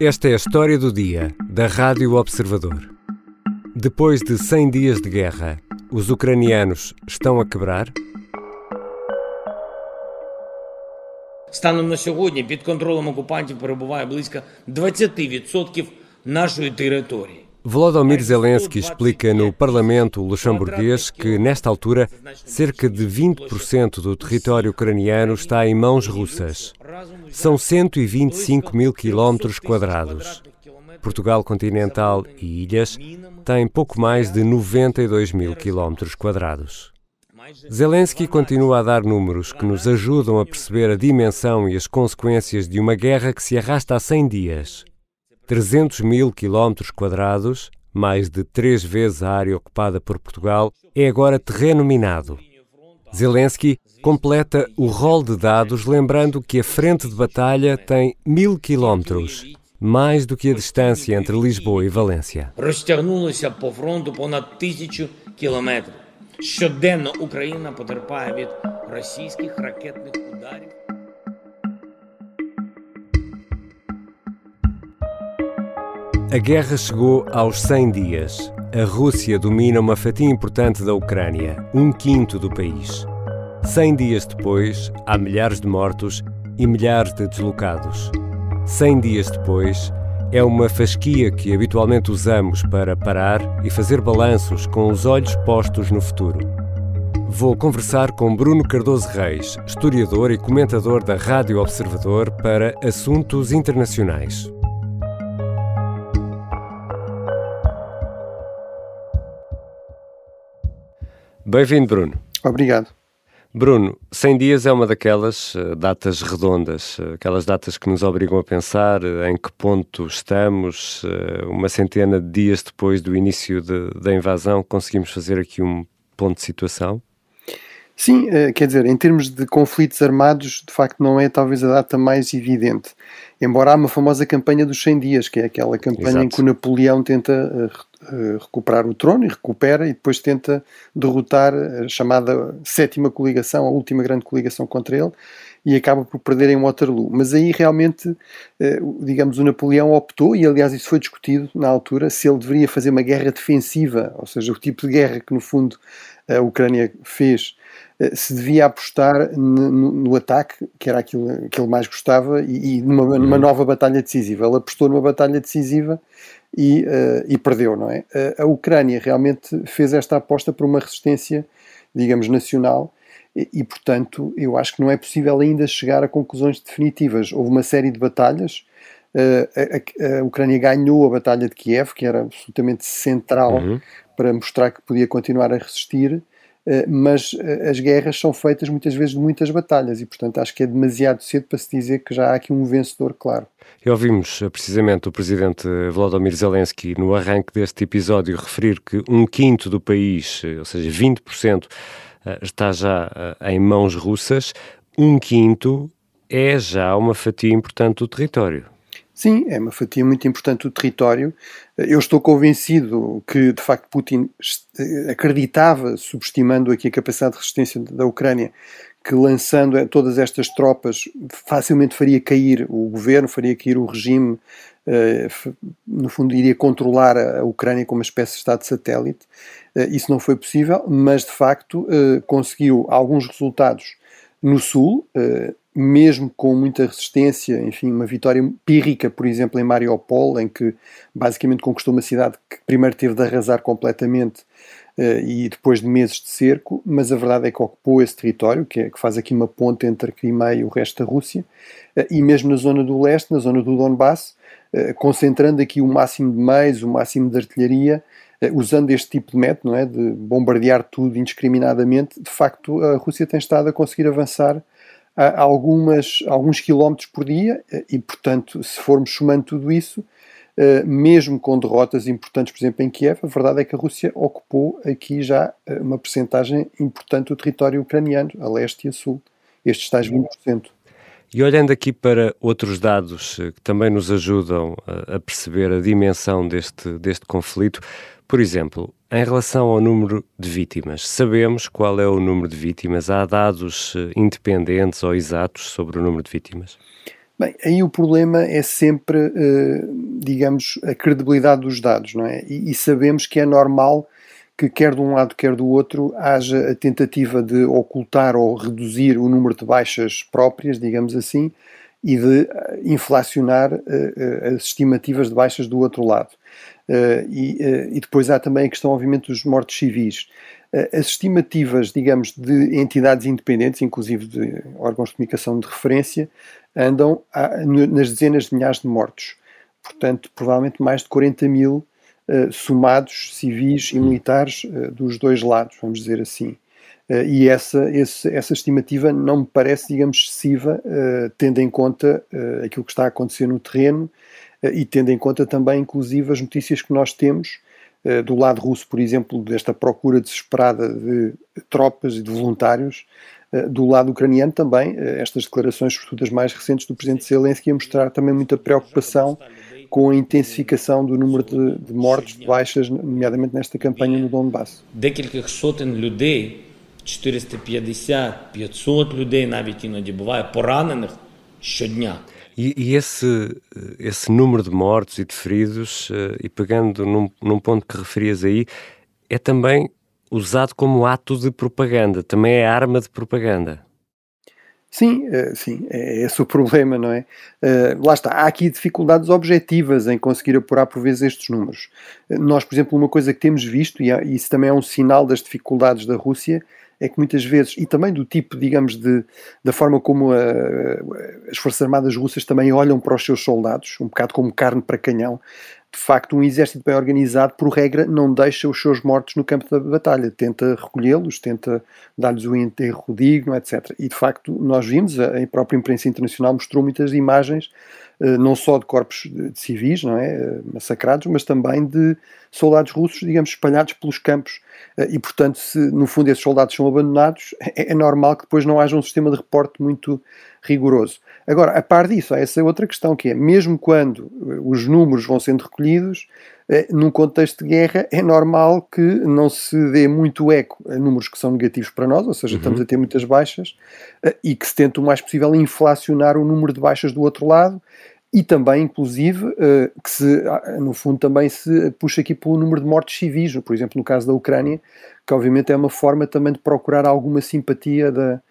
Esta é a história do dia da Rádio Observador. Depois de 100 dias de guerra, os ucranianos estão a quebrar? Станом на сьогодні під контролем окупантів перебуває близько 20% нашої території. Volodymyr Zelensky explica no Parlamento luxemburguês que, nesta altura, cerca de 20% do território ucraniano está em mãos russas. São 125 mil quilómetros quadrados. Portugal continental e ilhas têm pouco mais de 92 mil quilómetros quadrados. Zelensky continua a dar números que nos ajudam a perceber a dimensão e as consequências de uma guerra que se arrasta há 100 dias. 300 mil quilómetros quadrados, mais de três vezes a área ocupada por Portugal, é agora terreno minado. Zelensky completa o rol de dados lembrando que a frente de batalha tem mil quilómetros, mais do que a distância entre Lisboa e Valência. Розтягнулося по фронту понад тисячу кілометрів. Щоденно Україна потерпає від російських ракетних ударів. A guerra chegou aos 100 dias. A Rússia domina uma fatia importante da Ucrânia, um quinto do país. 100 dias depois, há milhares de mortos e milhares de deslocados. 100 dias depois, é uma fasquia que habitualmente usamos para parar e fazer balanços com os olhos postos no futuro. Vou conversar com Bruno Cardoso Reis, historiador e comentador da Rádio Observador para assuntos internacionais. Bem-vindo, Bruno. Obrigado. Bruno, 100 dias é uma daquelas uh, datas redondas, uh, aquelas datas que nos obrigam a pensar uh, em que ponto estamos. uma centena de dias depois do início de, da invasão, conseguimos fazer aqui um ponto de situação? Sim, quer dizer, em termos de conflitos armados, de facto não é talvez a data mais evidente. Embora há uma famosa campanha dos 100 dias, que é aquela campanha Exato. em que o Napoleão tenta uh, recuperar o trono e recupera e depois tenta derrotar a chamada sétima coligação, a última grande coligação contra ele e acaba por perder em Waterloo. Mas aí realmente, digamos, o Napoleão optou, e aliás isso foi discutido na altura, se ele deveria fazer uma guerra defensiva, ou seja, o tipo de guerra que no fundo a Ucrânia fez se devia apostar no, no, ataque, que era aquilo que ele mais gostava, e, e numa, numa, uhum. nova batalha decisiva. Ele apostou numa batalha decisiva e, uh, e perdeu, não é? a Ucrânia realmente fez esta aposta por uma resistência, digamos, nacional. E, e, portanto, eu acho que não é possível ainda chegar a conclusões definitivas. Houve uma série de batalhas. Uh, a, a, a, Ucrânia ganhou a Batalha de Kiev, que era absolutamente central uhum. para mostrar que podia continuar a resistir. Eh, mas eh, as guerras são feitas muitas vezes de muitas batalhas e, portanto, acho que é demasiado cedo para se dizer que já há aqui um vencedor claro. E ouvimos eh, precisamente o presidente Volodymyr Zelensky no arranque deste episódio referir que um quinto do país, ou seja, 20%, está já em mãos russas. Um quinto é já uma fatia importante do território. Sim, é uma fatia muito importante do território. Eu estou convencido que, de facto, Putin acreditava, subestimando aqui a capacidade de resistência da Ucrânia, que lançando todas estas tropas facilmente faria cair o governo, faria cair o regime, eh, no fundo iria controlar a Ucrânia como uma espécie de Estado satélite. Eh, isso não foi possível, mas de facto eh, conseguiu alguns resultados no Sul, mesmo com muita resistência, enfim, uma vitória pírrica, por exemplo, em Mariupol, em que basicamente conquistou uma cidade que primeiro teve de arrasar completamente uh, e depois de meses de cerco, mas a verdade é que ocupou esse território, que, é, que faz aqui uma ponte entre Crimeia e o resto da Rússia, uh, e mesmo na zona do leste, na zona do Donbass, concentrando aqui o máximo de meios, o máximo de artilharia, usando este tipo de método, não é, de bombardear tudo indiscriminadamente, de facto a Rússia tem estado a conseguir avançar algumas, alguns quilómetros por dia eh, e, portanto, se formos somando tudo isso, eh, mesmo com derrotas importantes, por exemplo, em Kiev, a verdade é que a Rússia ocupou aqui já eh, uma percentagem importante do território ucraniano, a leste e a sul, estes tais 20%. E olhando aqui para outros dados que também nos ajudam a perceber a dimensão deste, deste conflito, por exemplo, em relação ao número de vítimas, sabemos qual é o número de vítimas? Há dados eh, independentes ou exatos sobre o número de vítimas? Bem, aí o problema é sempre, digamos, a credibilidade dos dados, não é? E, sabemos que é normal que quer de um lado, quer do outro, haja a tentativa de ocultar ou reduzir o número de baixas próprias, digamos assim, e de eh, inflacionar as estimativas de baixas do outro lado. Uh, e, uh, e, depois há também a questão, obviamente, dos mortos civis. as estimativas, digamos, de entidades independentes, inclusive de órgãos de comunicação de referência, andam a, nas dezenas de milhares de mortos. Portanto, provavelmente mais de 40 mil somados civis e militares dos dois lados, vamos dizer assim. Uh, e essa, esse, essa estimativa não me parece, digamos, excessiva, uh, tendo em conta uh, aquilo que está a acontecer no terreno e tendo em conta também, inclusive, as notícias que nós temos do lado russo, por exemplo, desta procura desesperada de tropas e de voluntários. do lado ucraniano também, estas declarações, sobretudo as mais recentes do presidente Zelensky, a mostrar também muita preocupação com a intensificação do número de, de mortes, de baixas, nomeadamente nesta campanha no Donbass. Декількох сотень людей 450-500 людей навіть іноді буває поранених щодня. E, e esse, esse número de mortos e de feridos, eh, e pegando num, num ponto que referias aí, é também usado como ato de propaganda, também é arma de propaganda. Sim, eh, sim, é esse o problema, não é? Eh, lá está, há aqui dificuldades objetivas em conseguir apurar por vezes estes números. Nós, por exemplo, uma coisa que temos visto, e isso também é um sinal das dificuldades da Rússia, é que muitas vezes, e também do tipo, digamos, de, da forma como a, as Forças Armadas russas também olham para os seus soldados, um bocado como carne para canhão, de facto, um exército bem organizado, por regra, não deixa os seus mortos no campo da batalha, tenta recolhê-los, tenta dar-lhes o enterro digno, etc. E de facto, nós vimos, a própria imprensa internacional mostrou muitas imagens, eh, não só de corpos de civis, não é, eh, massacrados, mas também de soldados russos, digamos, espalhados pelos campos. Eh, e portanto, se no fundo esses soldados são abandonados, é, é normal que depois não haja um sistema de reporte muito rigoroso. Agora, a par disso, há essa outra questão que é, mesmo quando eh, os números vão sendo recolhidos, eh, num contexto de guerra, é normal que não se dê muito eco a números que são negativos para nós, ou seja, uhum. estamos a ter muitas baixas, eh, e que se tente o mais possível inflacionar o número de baixas do outro lado, e também, inclusive, que se, ah, no fundo também se puxa aqui pelo número de mortes civis, por exemplo, no caso da Ucrânia, que obviamente é uma forma também de procurar alguma simpatia da,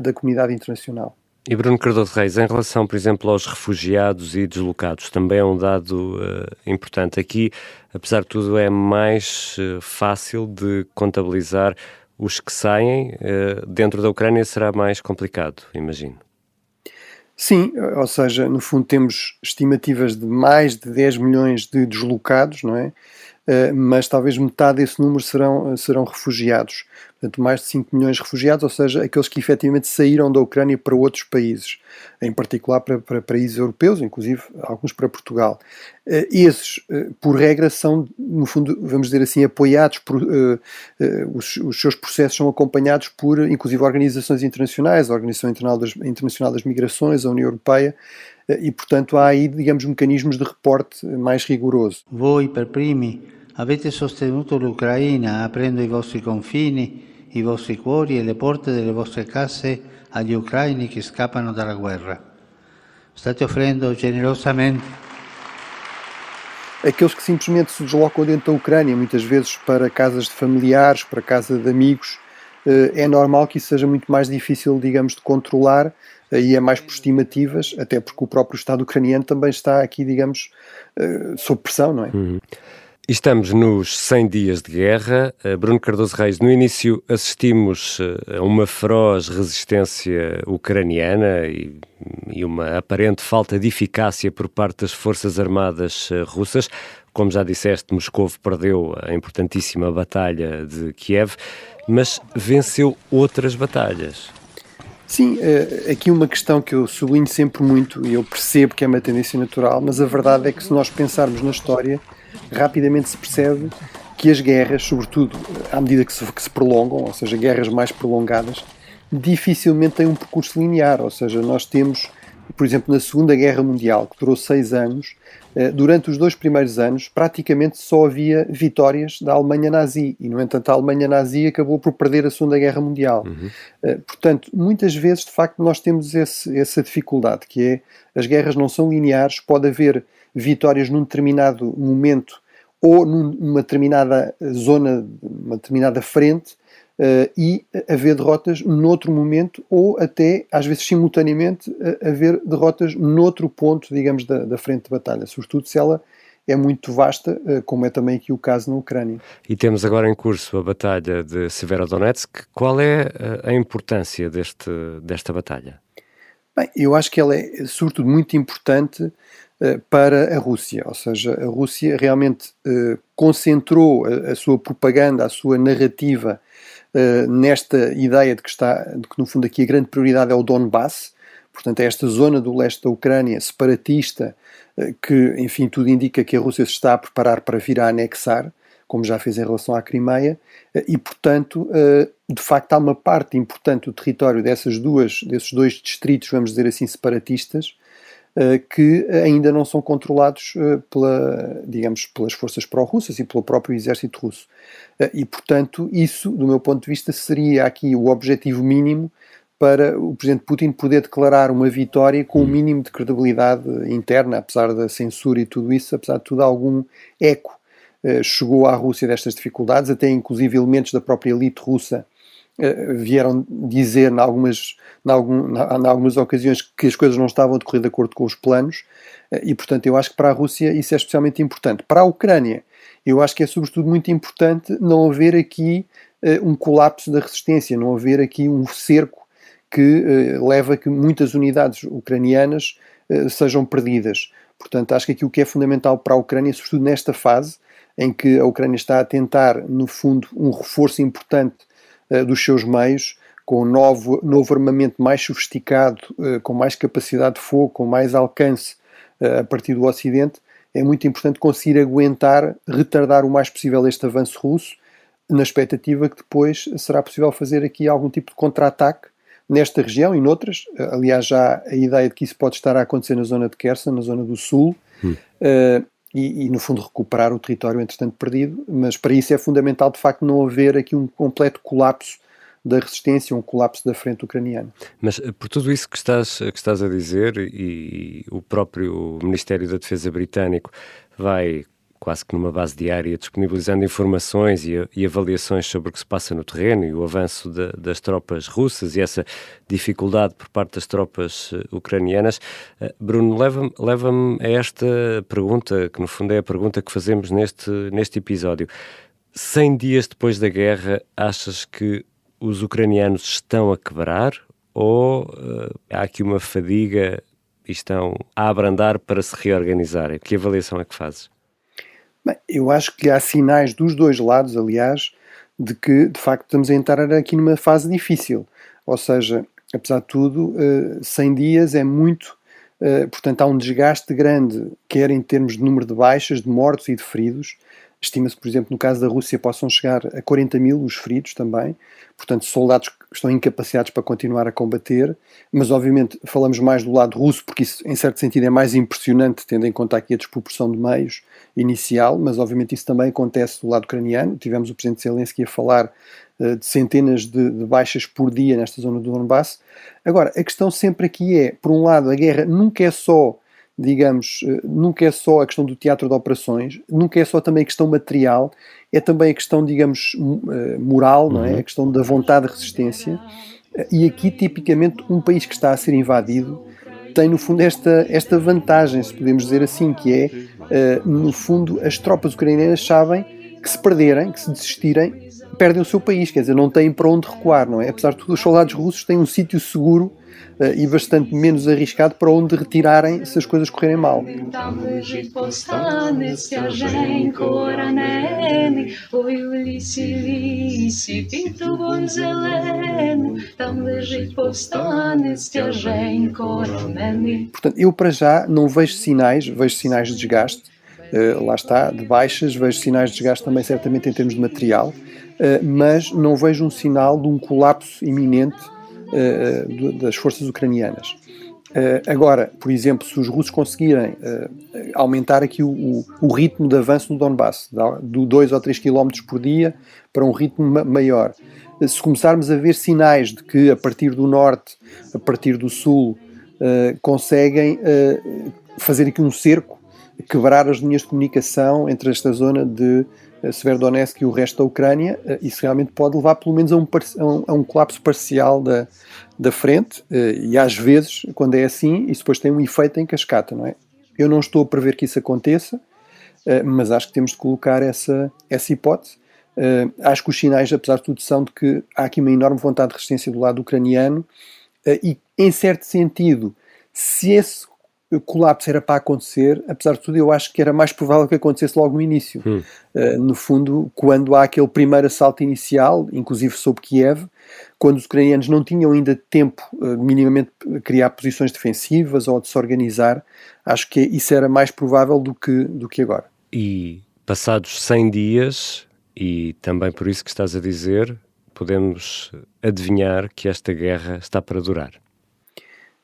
da comunidade internacional. E Bruno Cardoso Reis, em relação, por exemplo, aos refugiados e deslocados, também é um dado uh, importante. Aqui, apesar de tudo, é mais uh, fácil de contabilizar os que saem. Uh, dentro da Ucrânia será mais complicado, imagino. Sim, ou seja, no fundo temos estimativas de mais de 10 milhões de deslocados, não é? Eh, mas talvez metade desse número serão, serão refugiados. Portanto, mais de 5 milhões de refugiados, ou seja, aqueles que efetivamente saíram da Ucrânia para outros países, em particular para, para países europeus, inclusive alguns para Portugal. Eh, esses, eh, por regra, são, no fundo, vamos dizer assim, apoiados por. Os, os seus processos são acompanhados por, inclusive, organizações internacionais, a Organização Internacional das, Migrações, a União Europeia, e, portanto, há aí, digamos, mecanismos de reporte mais rigoroso. Voi per avete sostenuto l'Ucraina aprendo i vostri confini, i vostri cuori e le porte delle vostre case agli ucraini che scappano dalla guerra. State offrendo generosamente aqueles que simplesmente se deslocam dentro da Ucrânia, muitas vezes para casas de familiares, para casa de amigos, eh, é normal que isso seja muito mais difícil, digamos, de controlar e é mais por estimativas, até porque o próprio Estado ucraniano também está aqui, digamos, uh, sob pressão, não é? Uhum. Estamos nos 100 dias de guerra. Uh, Bruno Cardoso Reis, no início assistimos uh, a uma feroz resistência ucraniana e, e, uma aparente falta de eficácia por parte das forças armadas russas. Como já disseste, Moscou perdeu a importantíssima batalha de Kiev, mas venceu outras batalhas. Sim, eh, aqui uma questão que eu sublinho sempre muito, e eu percebo que é uma tendência natural, mas a verdade é que se nós pensarmos na história, rapidamente se percebe que as guerras, sobretudo à medida que se, que se prolongam, ou seja, guerras mais prolongadas, dificilmente têm um percurso linear, ou seja, nós temos por exemplo, na Segunda Guerra Mundial, que durou seis anos, eh, durante os dois primeiros anos, praticamente só havia vitórias da Alemanha nazi. E, no entanto, a Alemanha nazi acabou por perder a Segunda Guerra Mundial. Uhum. Eh, portanto, muitas vezes, de facto, nós temos esse, essa dificuldade, que é as guerras não são lineares, pode haver vitórias num determinado momento ou numa determinada zona, numa determinada frente, Uh, e haver derrotas noutro momento ou até, às vezes simultaneamente, uh, haver derrotas noutro ponto, digamos, da, da, frente de batalha, sobretudo se ela é muito vasta, uh, como é também aqui o caso na Ucrânia. E temos agora em curso a batalha de Severodonetsk. Qual é a importância deste, desta batalha? Bem, eu acho que ela é, sobretudo, muito importante para a Rússia, ou seja, a Rússia realmente concentrou a, sua propaganda, a sua narrativa uh, nesta ideia de que está, de que no fundo aqui a grande prioridade é o Donbass, portanto é esta zona do leste da Ucrânia separatista que, enfim, tudo indica que a Rússia se está a preparar para vir a anexar, como já fez em relação à Crimeia, e portanto, de facto há uma parte importante do território dessas duas, desses dois distritos, vamos dizer assim, separatistas, eh, que ainda não são controlados eh, pela, digamos, pelas forças pró-russas e pelo próprio exército russo. Eh, e, portanto, isso, do meu ponto de vista, seria aqui o objetivo mínimo para o Presidente Putin poder declarar uma vitória com o um mínimo de credibilidade interna, apesar da censura e tudo isso, apesar de tudo, algum eco chegou à Rússia destas dificuldades, até inclusive elementos da própria elite russa eh, vieram dizer em algumas, algum, algumas ocasiões que as coisas não estavam a decorrer de acordo com os planos eh, e, portanto, eu acho que para a Rússia isso é especialmente importante. Para a Ucrânia, eu acho que é sobretudo muito importante não haver aqui uh, um colapso da resistência, não haver aqui um cerco que uh, leva a que muitas unidades ucranianas uh, sejam perdidas. Portanto, acho que aqui o que é fundamental para a Ucrânia, sobretudo nesta fase em que a Ucrânia está a tentar, no fundo, um reforço importante eh, dos seus meios, com um novo, novo armamento mais sofisticado, eh, com mais capacidade de fogo, com mais alcance eh, a partir do Ocidente, é muito importante conseguir aguentar, retardar o mais possível este avanço russo, na expectativa que depois será possível fazer aqui algum tipo de contra-ataque nesta região e noutras. Aliás, já a ideia de que isso pode estar a acontecer na zona de Kherson, na zona do sul, hum. uh, e, e, no fundo, recuperar o território entretanto perdido. Mas para isso é fundamental, de facto, não haver aqui um completo colapso da resistência, um colapso da frente ucraniana. Mas eh, por tudo isso que estás, que estás a dizer, e o próprio Ministério da Defesa britânico vai quase que numa base diária, disponibilizando informações e, e, avaliações sobre o que se passa no terreno e o avanço de, das tropas russas e essa dificuldade por parte das tropas uh, ucranianas. Uh, Bruno, leva-me leva a esta pergunta, que no fundo é a pergunta que fazemos neste, neste episódio. 100 dias depois da guerra, achas que os ucranianos estão a quebrar ou uh, há aqui uma fadiga e estão a abrandar para se reorganizarem? Que avaliação é que fazes? Bem, eu acho que há sinais dos dois lados, aliás, de que de facto estamos a entrar aqui numa fase difícil. Ou seja, apesar de tudo, 100 eh, dias é muito, eh, portanto há um desgaste grande, quer em termos de número de baixas, de mortos e de feridos. Estima-se, por exemplo, no caso da Rússia, possam chegar a 40 mil os feridos também portanto, soldados que estão incapacitados para continuar a combater, mas obviamente falamos mais do lado russo, porque isso, em certo sentido, é mais impressionante, tendo em conta aqui a desproporção de meios inicial, mas obviamente isso também acontece do lado ucraniano. Tivemos o presidente Zelensky a falar uh, de centenas de, de, baixas por dia nesta zona do Donbass. Agora, a questão sempre aqui é, por um lado, a guerra nunca é só digamos, eh, nunca é só a questão do teatro de operações, nunca é só também a questão material, é também a questão, digamos, eh, moral, não é? Uhum. A questão da vontade de resistência. E aqui, tipicamente, um país que está a ser invadido tem, no fundo, esta, esta vantagem, se podemos dizer assim, que é, eh, no fundo, as tropas ucranianas sabem que se perderem, que se desistirem, perdem o seu país, quer dizer, não têm para onde recuar, não é? Apesar de tudo, os soldados russos têm um sítio seguro e bastante menos arriscado para onde retirarem se as coisas correrem mal. Portanto, eu para já não vejo sinais, vejo sinais de desgaste, uh, lá está, de baixas, vejo sinais de desgaste também certamente em termos de material, uh, mas não vejo um sinal de um colapso iminente uh, das forças ucranianas. agora, por exemplo, se os russos conseguirem uh, aumentar aqui o, o, ritmo de avanço no Donbass, do 2 ou 3 km por dia para um ritmo ma maior, se começarmos a ver sinais de que a partir do norte, a partir do sul, conseguem fazer aqui um cerco, quebrar as linhas de comunicação entre esta zona de Severodonetsk e o resto da Ucrânia, isso realmente pode levar pelo menos a um, a um, colapso parcial da, da frente, e às vezes, quando é assim, isso depois tem um efeito em cascata, não é? Eu não estou a prever que isso aconteça, mas acho que temos de colocar essa, essa hipótese acho que os sinais, apesar de tudo, são de que há aqui uma enorme vontade de resistência do lado ucraniano e, em certo sentido, se esse colapso era para acontecer, apesar de tudo, eu acho que era mais provável que acontecesse logo no início. Hum. Uh, no fundo, quando há aquele primeiro assalto inicial, inclusive sobre Kiev, quando os ucranianos não tinham ainda tempo minimamente de criar posições defensivas ou de se organizar, acho que isso era mais provável do que, do que agora. E passados 100 dias, e também por isso que estás a dizer, podemos adivinhar que esta guerra está para durar.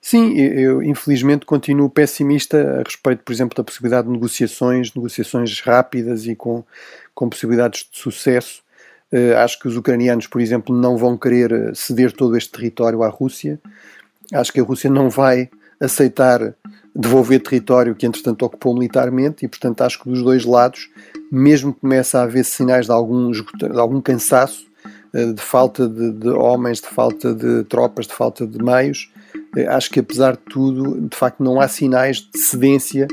Sim, eu infelizmente continuo pessimista a respeito, por exemplo, da possibilidade de negociações, negociações rápidas e com, com possibilidades de sucesso. Uh, acho que os ucranianos, por exemplo, não vão querer ceder todo este território à Rússia. Acho que a Rússia não vai aceitar devolver território que, entretanto, ocupou militarmente e, portanto, acho que dos dois lados mesmo que comece a haver sinais de algum, de algum cansaço, eh, de falta de, de, homens, de falta de tropas, de falta de meios, eh, acho que apesar de tudo, de facto, não há sinais de cedência,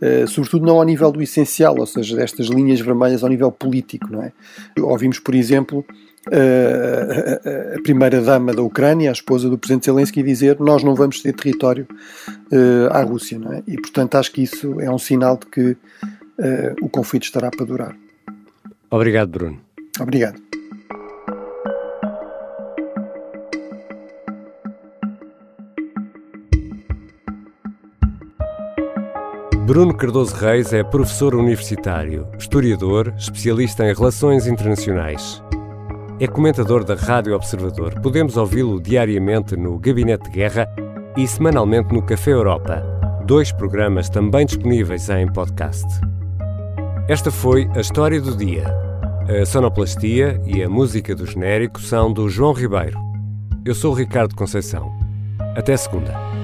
eh, sobretudo não ao nível do essencial, ou seja, destas linhas vermelhas ao nível político. Não é? Ouvimos, por exemplo, a primeira-dama da Ucrânia, a esposa do presidente Zelensky, dizer nós não vamos ceder território à Rússia. Não é? E, portanto, acho que isso é um sinal de que o conflito estará para durar. Obrigado, Bruno. Obrigado. Bruno Cardoso Reis é professor universitário, historiador, especialista em relações internacionais. É comentador da Rádio Observador. Podemos ouvi-lo diariamente no Gabinete de Guerra e semanalmente no Café Europa, dois programas também disponíveis em podcast. Esta foi a história do dia. A sonoplastia e a música do genérico são do João Ribeiro. Eu sou Ricardo Conceição. Até segunda.